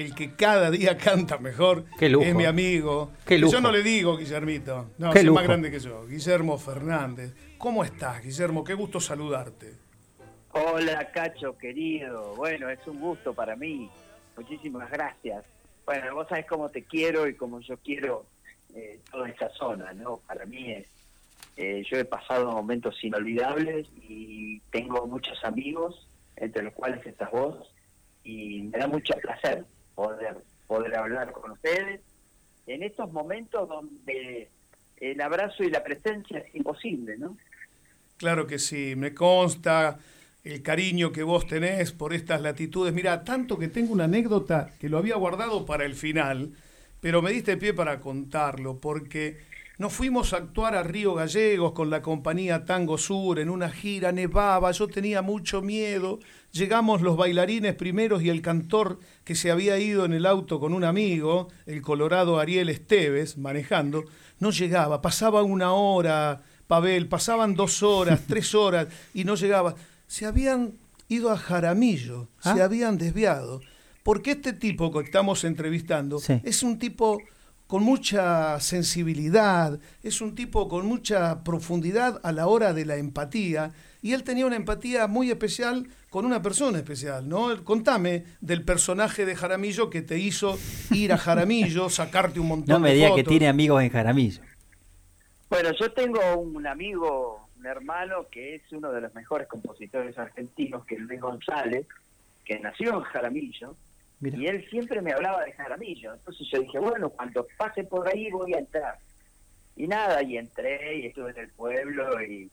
el que cada día canta mejor es mi amigo. Yo no le digo Guillermito, no, es más grande que yo. Guillermo Fernández. ¿Cómo estás, Guillermo? Qué gusto saludarte. Hola, Cacho, querido. Bueno, es un gusto para mí. Muchísimas gracias. Bueno, vos sabés cómo te quiero y cómo yo quiero eh, toda esta zona, ¿no? Para mí es... Eh, yo he pasado momentos inolvidables y tengo muchos amigos, entre los cuales estás vos, y me da mucho placer poder, poder hablar con ustedes en estos momentos donde el abrazo y la presencia es imposible, ¿no? Claro que sí, me consta el cariño que vos tenés por estas latitudes. Mira, tanto que tengo una anécdota que lo había guardado para el final, pero me diste pie para contarlo, porque nos fuimos a actuar a Río Gallegos con la compañía Tango Sur en una gira, nevaba, yo tenía mucho miedo. Llegamos los bailarines primeros y el cantor que se había ido en el auto con un amigo, el colorado Ariel Esteves, manejando, no llegaba. Pasaba una hora, Pavel, pasaban dos horas, tres horas y no llegaba. Se habían ido a Jaramillo, se ¿Ah? habían desviado. Porque este tipo que estamos entrevistando es un tipo con mucha sensibilidad, es un tipo con mucha profundidad a la hora de la empatía, y él tenía una empatía muy especial con una persona especial, ¿no? Contame del personaje de Jaramillo que te hizo ir a Jaramillo, sacarte un montón de No me diga que tiene amigos en Jaramillo. Bueno, yo tengo un amigo, un hermano que es uno de los mejores compositores argentinos, que es Luis González, que nació en Jaramillo, y él siempre me hablaba de Jaramillo. Entonces yo dije, bueno, cuando pase por ahí voy a entrar. Y nada, y entré y estuve en el pueblo y...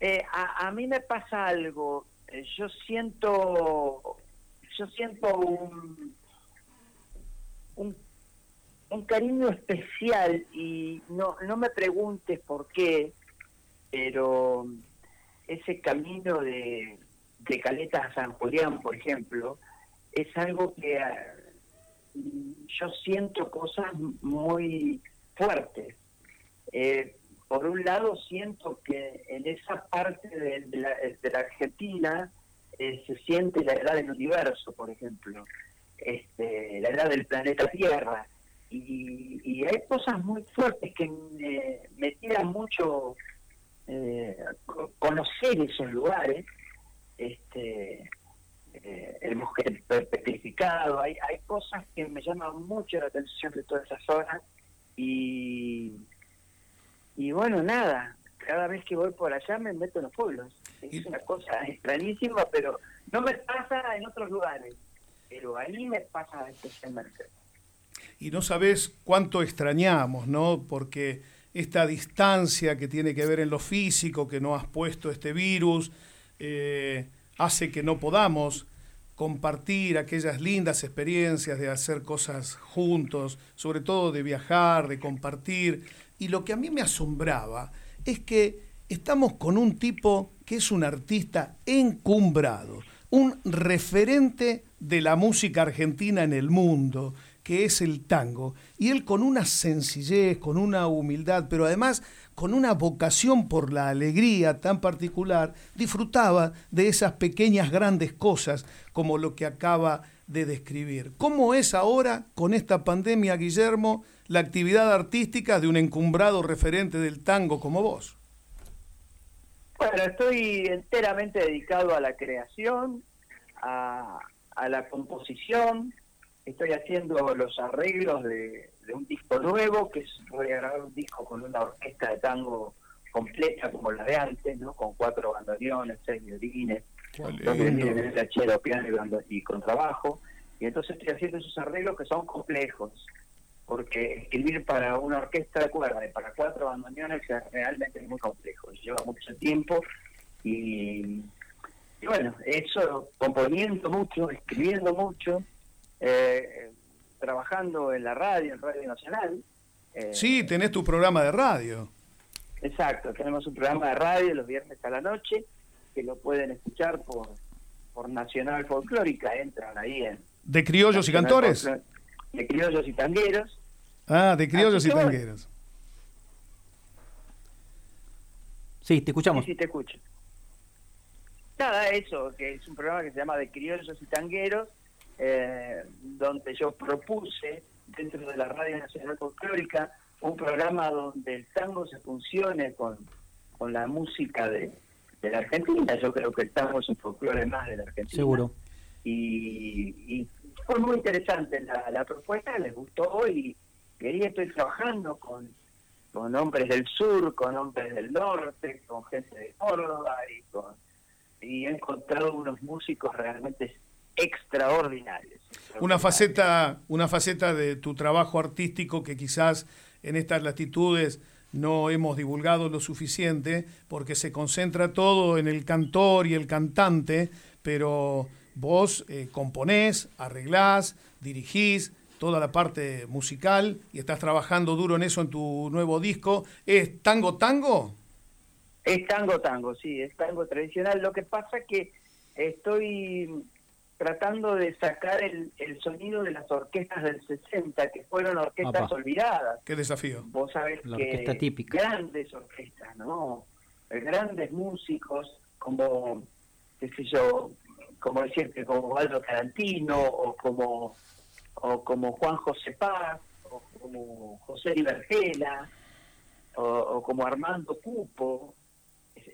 Eh, a, mí me pasa algo, eh, yo siento, yo siento un, un, un, cariño especial y no, no me preguntes por qué, pero ese camino de, de Caleta a San Julián, por ejemplo, es algo que ah, yo siento cosas muy fuertes. Eh, por un lado, siento que en esa parte de, la, Argentina eh, se siente la edad del universo, por ejemplo, este, la edad del planeta Tierra. Y, hay cosas muy fuertes que me, me tiran mucho eh, conocer esos lugares. Este, eh, el bosque petrificado, hay, hay cosas que me llaman mucho la atención de toda esa zona y, y bueno, nada, cada vez que voy por allá me meto en los pueblos. Es una cosa extrañísima, pero no me pasa en otros lugares, pero ahí me pasa especialmente. Y no sabes cuánto extrañamos, ¿no? Porque esta distancia que tiene que ver en lo físico, que no has puesto este virus, eh, hace que no podamos compartir aquellas lindas experiencias de hacer cosas juntos, sobre todo de viajar, de compartir. Y lo que a mí me asombraba es que estamos con un tipo que es un artista encumbrado, un referente de la música argentina en el mundo, que es el tango. Y él con una sencillez, con una humildad, pero además con una vocación por la alegría tan particular, disfrutaba de esas pequeñas grandes cosas como lo que acaba de describir. ¿Cómo es ahora, con esta pandemia, Guillermo, la actividad artística de un encumbrado referente del tango como vos? Bueno, estoy enteramente dedicado a la creación, a, a la composición, estoy haciendo los arreglos de, un disco nuevo, que es, voy a grabar un disco con una orquesta de tango completa como la de antes, ¿no? Con cuatro bandoneones, seis violines, violines de piano y, con trabajo. Y entonces estoy haciendo esos arreglos que son complejos, porque escribir para una orquesta de cuerda y para cuatro bandoneones realmente es muy complejo, lleva mucho tiempo y, y bueno, eso componiendo mucho, escribiendo mucho, eh, trabajando en la radio, en Radio Nacional. Eh, sí, tenés tu programa de radio. Exacto, tenemos un programa de radio los viernes a la noche que lo pueden escuchar por, por Nacional Folclórica, entran ahí en... ¿De criollos y cantores? De criollos y tangueros. Ah, de criollos y tangueros. Sí, te escuchamos. Sí, sí, te escucho. Nada, eso, que es un programa que se llama De criollos y tangueros, eh, donde yo propuse dentro de la Radio Nacional Folclórica un programa donde el tango se funcione con, con la música de, de la Argentina. Yo creo que el tango es un folclore más de la Argentina. Seguro. Y, fue muy interesante la, la propuesta, les gustó y quería estoy trabajando con, con hombres del sur, con hombres del norte, con gente de Córdoba y con y he encontrado unos músicos realmente extraordinarios. Una faceta, una faceta de tu trabajo artístico que quizás en estas latitudes no hemos divulgado lo suficiente porque se concentra todo en el cantor y el cantante, pero vos eh, componés, arreglás, dirigís toda la parte musical y estás trabajando duro en eso en tu nuevo disco. ¿Es tango tango? Es tango tango, sí, es tango tradicional. Lo que pasa es que estoy tratando de sacar el, sonido de las orquestas del 60, que fueron orquestas olvidadas. Qué desafío. Vos sabés que grandes orquestas, ¿no? Grandes músicos como, qué sé yo, como decirte, como Waldo Tarantino o como, o como Juan José Paz o como José Ibergela o, o como Armando Cupo.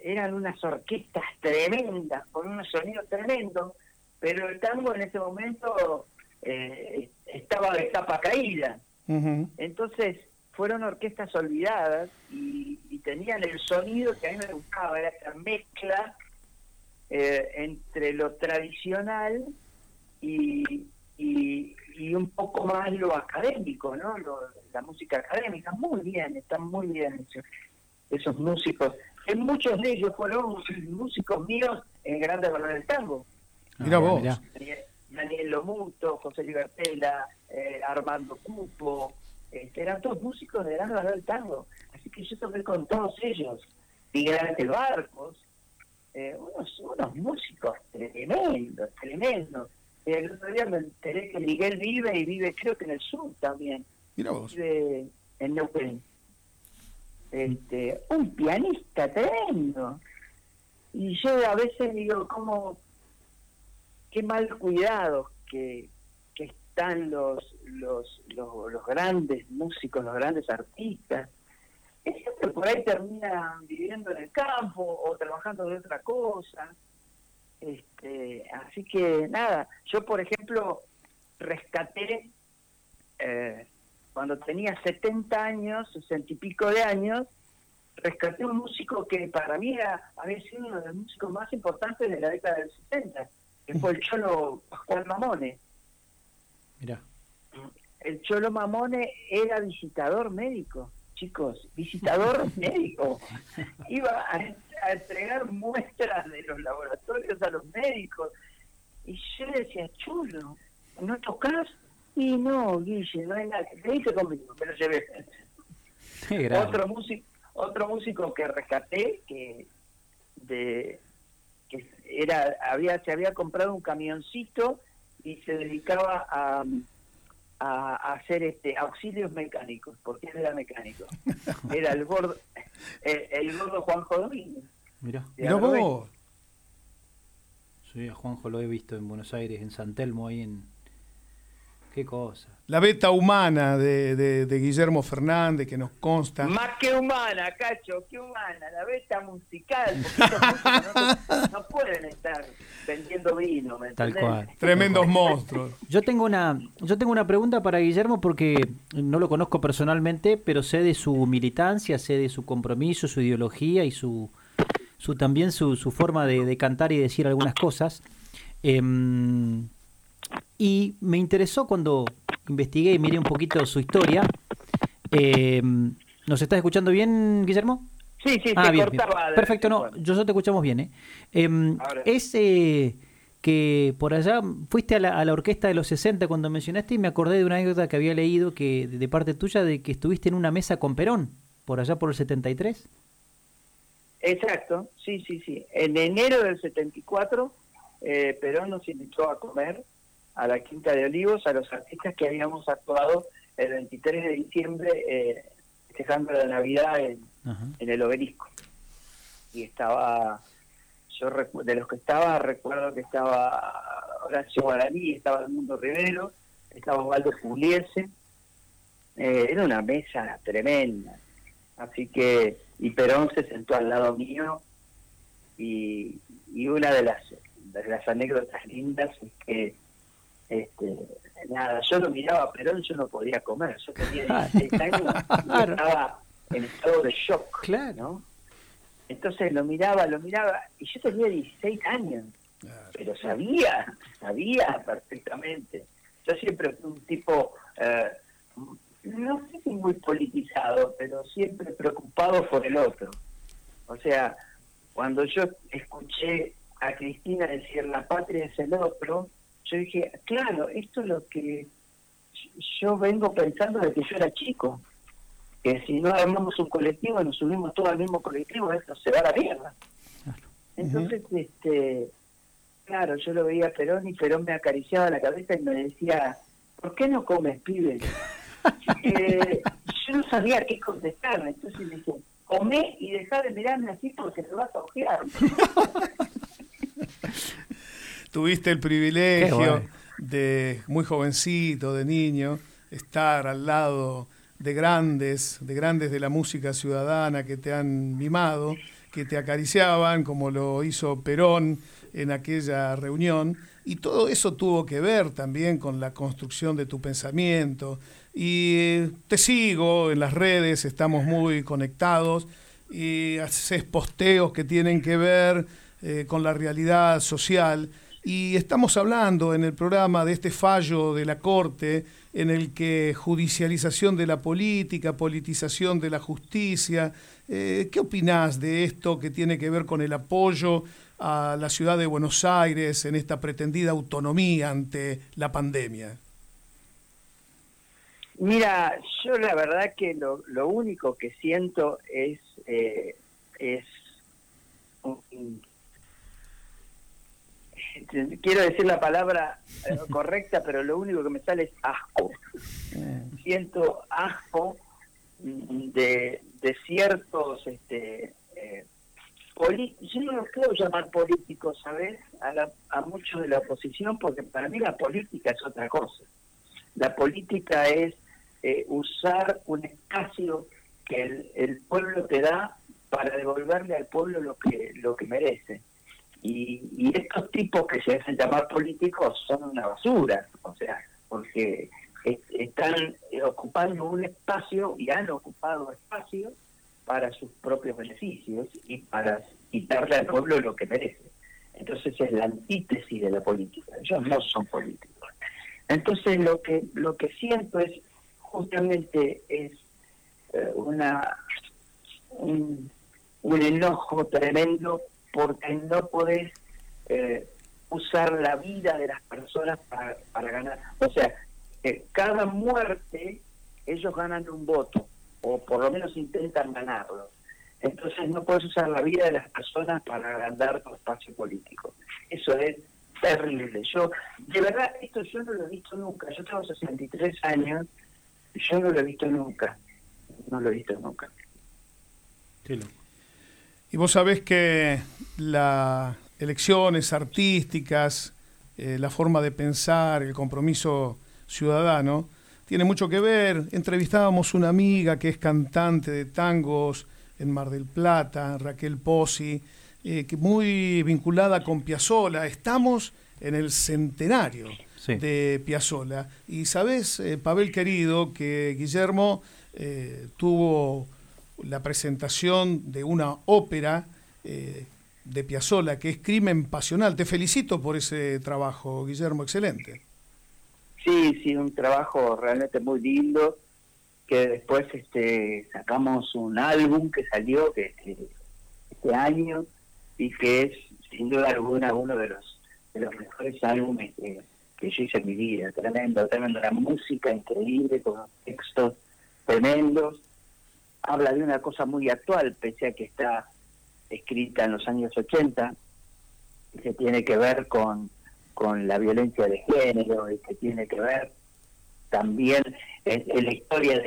Eran unas orquestas tremendas, con unos sonidos tremendos pero el tango en ese momento eh, estaba de capa caída. Entonces fueron orquestas olvidadas y, tenían el sonido que a mí me gustaba, era esa mezcla eh, entre lo tradicional y, y, un poco más lo académico, ¿no? la música académica, muy bien, están muy bien esos, esos músicos. En muchos de ellos fueron músicos míos en Grandes Valores del Tango. Mira ah, vos. Daniel, Lomuto, José Libertela, eh, Armando Cupo, este, eran todos músicos de Gran del Tango. Así que yo toqué con todos ellos. Miguel Barcos, eh, unos, unos músicos tremendos, tremendos. El otro día me enteré que Miguel vive y vive creo que en el sur también. Mira vos. Vive en Neuquén. Este, un pianista tremendo. Y yo a veces digo, ¿cómo qué mal cuidado que, están los, los, los, grandes músicos, los grandes artistas. Es que por ahí terminan viviendo en el campo o trabajando de otra cosa. Este, así que nada, yo por ejemplo rescaté eh, cuando tenía 70 años, 60 y pico de años, rescaté un músico que para mí había sido uno de los músicos más importantes de la década del 60 fue el Cholo Pascual Mamone. Mira. El Cholo Mamone era visitador médico, chicos, visitador médico. Iba a, entregar muestras de los laboratorios a los médicos. Y yo le decía, Cholo, ¿no tocas? Y no, Guille, no hay nada. ¿Qué hice conmigo? Me lo llevé. otro músico, otro músico que rescaté, que de que era había se había comprado un camioncito y se dedicaba a, a, hacer este auxilios mecánicos porque él era mecánico. Era el gordo el, gordo Juanjo Domínguez. Mira mira vos. Sí a Juanjo lo he visto en Buenos Aires en San Telmo ahí en qué cosa la beta humana de, de, Guillermo Fernández que nos consta. Más que humana, Cacho, que humana, la beta musical, no, pueden estar vendiendo vino, ¿me Tal cual. Tremendos monstruos. Yo tengo una, yo tengo una pregunta para Guillermo porque no lo conozco personalmente, pero sé de su militancia, sé de su compromiso, su ideología y su, su también su, su forma de, cantar y decir algunas cosas. Em, y me interesó cuando investigué y miré un poquito su historia. Eh, ¿Nos estás escuchando bien, Guillermo? Sí, sí, ah, bien, Perfecto, no, yo te escuchamos bien. ¿eh? Em, es eh, que por allá fuiste a la, orquesta de los 60 cuando mencionaste y me acordé de una anécdota que había leído que de parte tuya de que estuviste en una mesa con Perón, por allá por el 73. Exacto, sí, sí, sí. En enero del 74 eh, Perón nos invitó a comer a la Quinta de Olivos, a los artistas que habíamos actuado el 23 de diciembre eh, festejando la Navidad en, el obelisco. Y estaba, yo de los que estaba, recuerdo que estaba Horacio Guaraní, estaba el Mundo Rivero, estaba Osvaldo Pugliese, eh, era una mesa tremenda, así que, y Perón se sentó al lado mío, y, y una de las, de las anécdotas lindas es que este, nada, yo lo miraba a Perón, yo no podía comer, yo tenía 16 años y estaba en estado de shock, ¿no? Entonces lo miraba, lo miraba, y yo tenía 16 años, pero sabía, sabía perfectamente. Yo siempre fui un tipo, eh, no sé si muy politizado, pero siempre preocupado por el otro. O sea, cuando yo escuché a Cristina decir la patria es el otro, yo dije, claro, esto es lo que yo vengo pensando desde que yo era chico, que si no armamos un colectivo, nos subimos todos al mismo colectivo, esto se va a la mierda. Entonces, este, claro, yo lo veía a Perón y Perón me acariciaba la cabeza y me decía, ¿por qué no comes, pibe? eh, yo no sabía qué contestarme, entonces me dije, comé y dejá de mirarme así porque te vas a ojear. tuviste el privilegio de muy jovencito, de niño, estar al lado de grandes, de grandes de la música ciudadana que te han mimado, que te acariciaban, como lo hizo Perón en aquella reunión, y todo eso tuvo que ver también con la construcción de tu pensamiento. Y te sigo en las redes, estamos muy conectados, y haces posteos que tienen que ver eh, con la realidad social. Y estamos hablando en el programa de este fallo de la Corte en el que judicialización de la política, politización de la justicia. Eh, ¿Qué opinás de esto que tiene que ver con el apoyo a la ciudad de Buenos Aires en esta pretendida autonomía ante la pandemia? Mira, yo la verdad que lo, único que siento es, eh, es quiero decir la palabra eh, correcta, pero lo único que me sale es asco. Siento asco de, de ciertos, este, eh, yo no los quiero llamar políticos, ¿sabes? A, a muchos de la oposición, porque para mí la política es otra cosa. La política es eh, usar un espacio que el, el pueblo te da para devolverle al pueblo lo que lo que merece. Y, estos tipos que se hacen llamar políticos son una basura, o sea, porque están ocupando un espacio y han ocupado espacio para sus propios beneficios y para quitarle al pueblo lo que merece. Entonces es la antítesis de la política. Ellos no son políticos. Entonces lo que lo que siento es justamente es eh, una un, un enojo tremendo porque no podés eh, usar la vida de las personas para, para ganar. O sea, cada muerte ellos ganan un voto, o por lo menos intentan ganarlo. Entonces no puedes usar la vida de las personas para ganar tu espacio político. Eso es terrible. Yo, de verdad, esto yo no lo he visto nunca. Yo tengo 63 años yo no lo he visto nunca. No lo he visto nunca. Y vos sabés que las elecciones artísticas, eh, la forma de pensar, el compromiso ciudadano, tiene mucho que ver. Entrevistábamos una amiga que es cantante de tangos en Mar del Plata, Raquel Pozzi, eh, que muy vinculada con Piazzola. Estamos en el centenario de Piazzola. Y sabés, eh, Pavel querido, que Guillermo tuvo la presentación de una ópera eh, de Piazzolla, que es Crimen Pasional. Te felicito por ese trabajo, Guillermo, excelente. Sí, sí, un trabajo realmente muy lindo, que después este, sacamos un álbum que salió que, este año y que es sin duda alguna uno de los, de los mejores álbumes que, que yo hice en mi vida. Tremendo, tremendo. La música increíble, con textos tremendos habla de una cosa muy actual, pese a que está escrita en los años 80, que tiene que ver con, con la violencia de género y que tiene que ver también en, la historia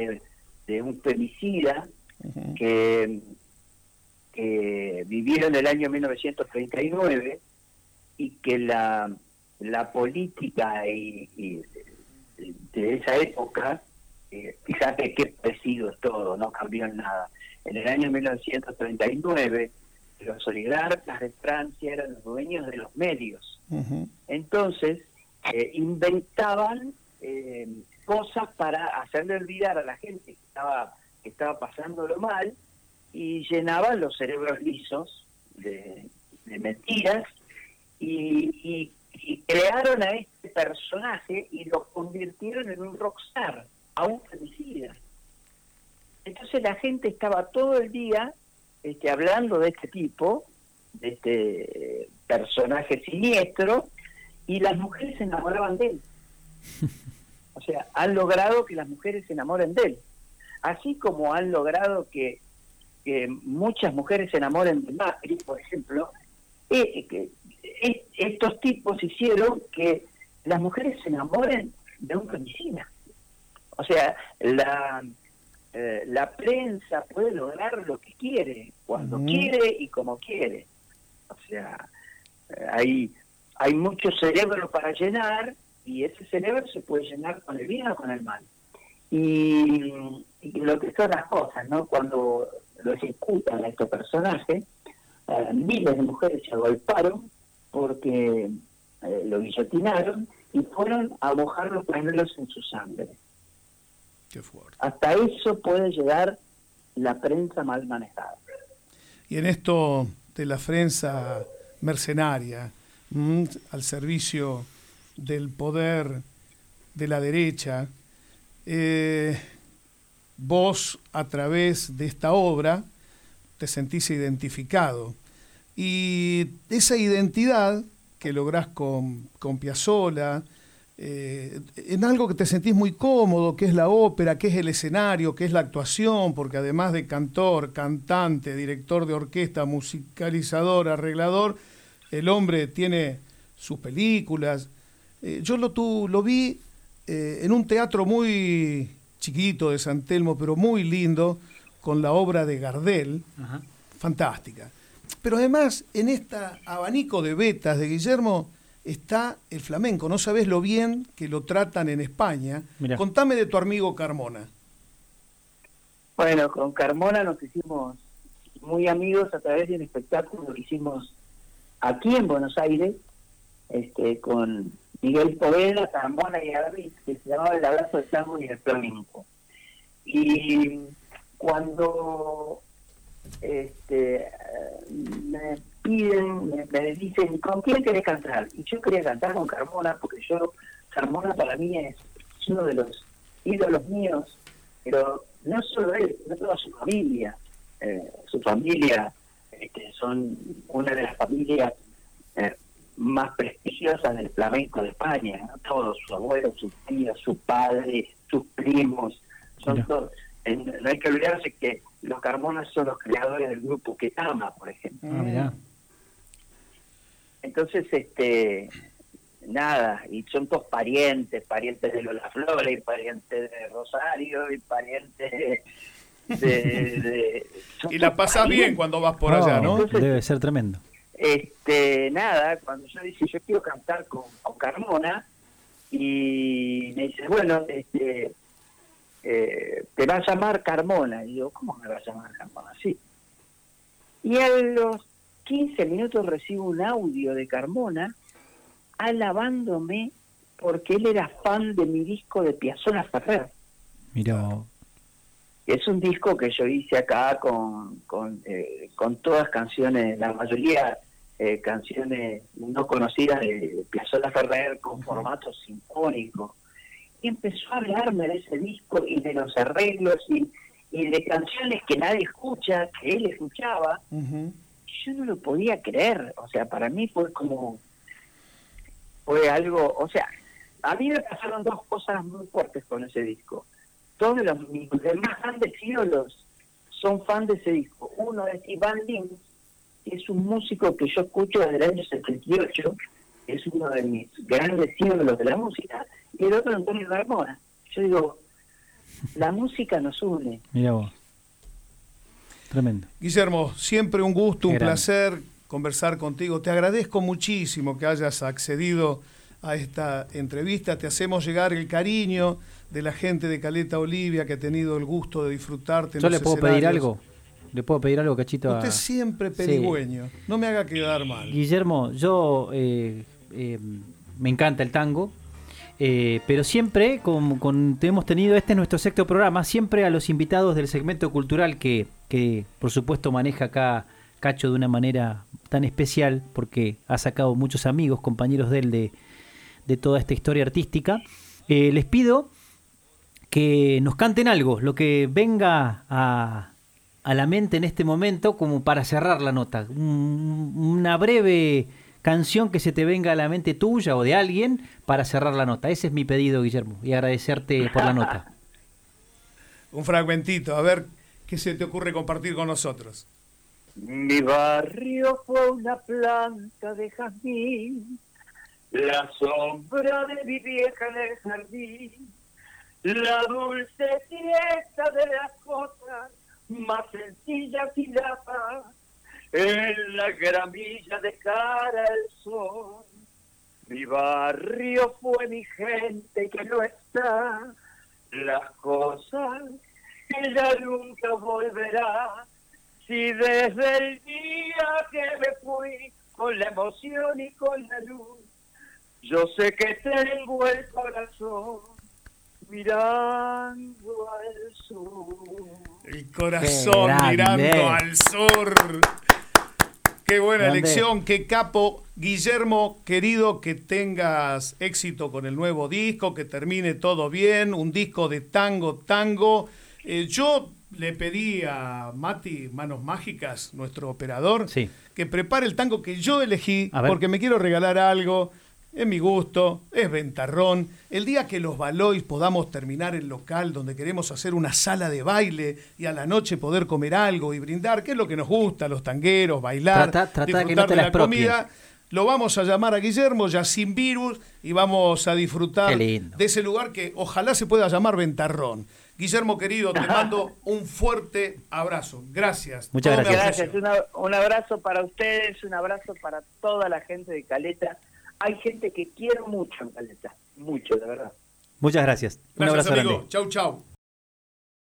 de, un femicida que, que vivió en el año 1939 y que la, la política y, de esa época, eh, fíjate qué parecido es todo, no cambió en nada. En el año 1939, los oligarcas de Francia eran los dueños de los medios. Entonces, eh, inventaban eh, cosas para hacerle olvidar a la gente que estaba, que estaba pasándolo mal y llenaban los cerebros lisos de, mentiras y, crearon a este personaje y lo convirtieron en un rockstar, a un. Entonces la gente estaba todo el día este, hablando de este tipo, de este personaje siniestro, y las mujeres se enamoraban de él. O sea, han logrado que las mujeres se enamoren de él. Así como han logrado que, muchas mujeres se enamoren de Macri, por ejemplo, eh, que, eh, estos tipos hicieron que las mujeres se enamoren de un femicida. O sea, la, eh, la prensa puede lograr lo que quiere, cuando quiere y como quiere. O sea, hay, hay mucho cerebro para llenar y ese cerebro se puede llenar con el bien o con el mal. Y, lo que son las cosas, ¿no? Cuando lo ejecutan a estos personajes, eh, miles de mujeres se agolparon porque eh, lo guillotinaron y fueron a mojar los pañuelos en su sangre. Qué fuerte. Hasta eso puede llegar la prensa mal manejada. Y en esto de la prensa mercenaria, mm, al servicio del poder de la derecha, eh, vos a través de esta obra te sentís identificado. Y esa identidad que lográs con, con Piazzolla, eh, en algo que te sentís muy cómodo, que es la ópera, que es el escenario, que es la actuación, porque además de cantor, cantante, director de orquesta, musicalizador, arreglador, el hombre tiene sus películas, eh, yo lo, tu, lo vi eh, en un teatro muy chiquito de San Telmo, pero muy lindo, con la obra de Gardel, fantástica. Pero además, en este abanico de vetas de Guillermo está el flamenco. No sabes lo bien que lo tratan en España. Contame de tu amigo Carmona. Bueno, con Carmona nos hicimos muy amigos a través de un espectáculo que hicimos aquí en Buenos Aires, este, con Miguel Poveda, Carmona y Arris, que se llamaba El Abrazo de Tango y el Flamenco. Y cuando este, me piden, me, dicen, ¿con quién querés cantar? Y yo quería cantar con Carmona, porque yo, Carmona para mí es uno de los ídolos míos, pero no solo él, sino toda su familia. Eh, su familia este, son una de las familias eh, más prestigiosas del flamenco de España, todos, su abuelo, su tío, su padre, sus primos, son todos. no hay que olvidarse que los Carmonas son los creadores del grupo Ketama, por ejemplo. Ah, Entonces, este, nada, y son todos parientes, parientes de Lola Flores, y parientes de Rosario, y parientes de... y la pasas bien cuando vas por allá, ¿no? Debe ser tremendo este nada, cuando yo dije yo quiero cantar con, Carmona y me dice, bueno, este eh, te va a llamar Carmona. Y yo, ¿cómo me va a llamar Carmona? Sí. Y a los 15 minutos recibo un audio de Carmona alabándome porque él era fan de mi disco de Piazzolla Ferrer. Mira. Es un disco que yo hice acá con, con, eh, con todas canciones, la mayoría eh, canciones no conocidas de Piazzolla Ferrer con formato sinfónico. Y empezó a hablarme de ese disco y de los arreglos y, de canciones que nadie escucha, que él escuchaba. Yo no lo podía creer. O sea, para mí fue como. Fue algo. O sea, a mí me pasaron dos cosas muy fuertes con ese disco. Todos los, mis demás grandes ídolos son fan de ese disco. Uno es Iván Lins, es un músico que yo escucho desde el año 78, es uno de mis grandes ídolos de la música, y el otro Antonio Carmona. Yo digo, la música nos une. Mira vos. Tremendo. Guillermo, siempre un gusto, un placer conversar contigo. Te agradezco muchísimo que hayas accedido a esta entrevista. Te hacemos llegar el cariño de la gente de Caleta Olivia que ha tenido el gusto de disfrutarte. ¿Yo le puedo pedir algo? ¿Le puedo pedir algo, Cachito? Usted siempre pedigüeño. No me haga quedar mal. Guillermo, yo eh, eh, me encanta el tango. Eh, pero siempre, como hemos tenido, este es nuestro sexto programa, siempre a los invitados del segmento cultural que, que por supuesto maneja acá Cacho de una manera tan especial, porque ha sacado muchos amigos, compañeros de él de, de toda esta historia artística, les pido que nos canten algo, lo que venga a, a la mente en este momento como para cerrar la nota. una breve canción que se te venga a la mente tuya o de alguien para cerrar la nota. Ese es mi pedido, Guillermo, y agradecerte por la nota. Un fragmentito, a ver qué se te ocurre compartir con nosotros. Mi barrio fue una planta de jazmín, la sombra de mi vieja en el jardín, la dulce fiesta de las cosas más sencilla y la paz, en la gramilla de cara al sol. Mi barrio fue mi gente que no está, las cosas que ya nunca volverá. Si desde el día que me fui con la emoción y con la luz, yo sé que tengo el corazón mirando al sur. El corazón mirando al sur. Qué buena elección, qué capo. Guillermo, querido, que tengas éxito con el nuevo disco, que termine todo bien, un disco de tango, tango. Eh, yo le pedí a Mati Manos Mágicas, nuestro operador, que prepare el tango que yo elegí, porque me quiero regalar algo es mi gusto, es ventarrón. El día que los Valois podamos terminar el local donde queremos hacer una sala de baile y a la noche poder comer algo y brindar, que es lo que nos gusta, los tangueros, bailar, disfrutar de la comida, lo vamos a llamar a Guillermo ya sin virus y vamos a disfrutar de ese lugar que ojalá se pueda llamar Ventarrón. Guillermo querido, te mando un fuerte abrazo. Gracias. Muchas gracias. gracias. un abrazo para ustedes, un abrazo para toda la gente de Caleta hay gente que quiero mucho en Caleta, mucho, de verdad. Muchas gracias. Un abrazo amigo. Chau, chau.